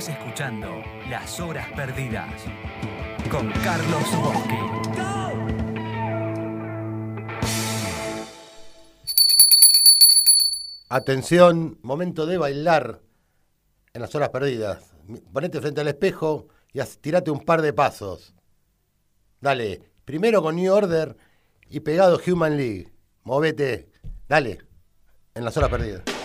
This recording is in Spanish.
Estás escuchando Las Horas Perdidas con Carlos Bosque. Atención, momento de bailar en las horas perdidas. Ponete frente al espejo y tirate un par de pasos. Dale, primero con New Order y pegado Human League. Movete, dale, en las horas perdidas.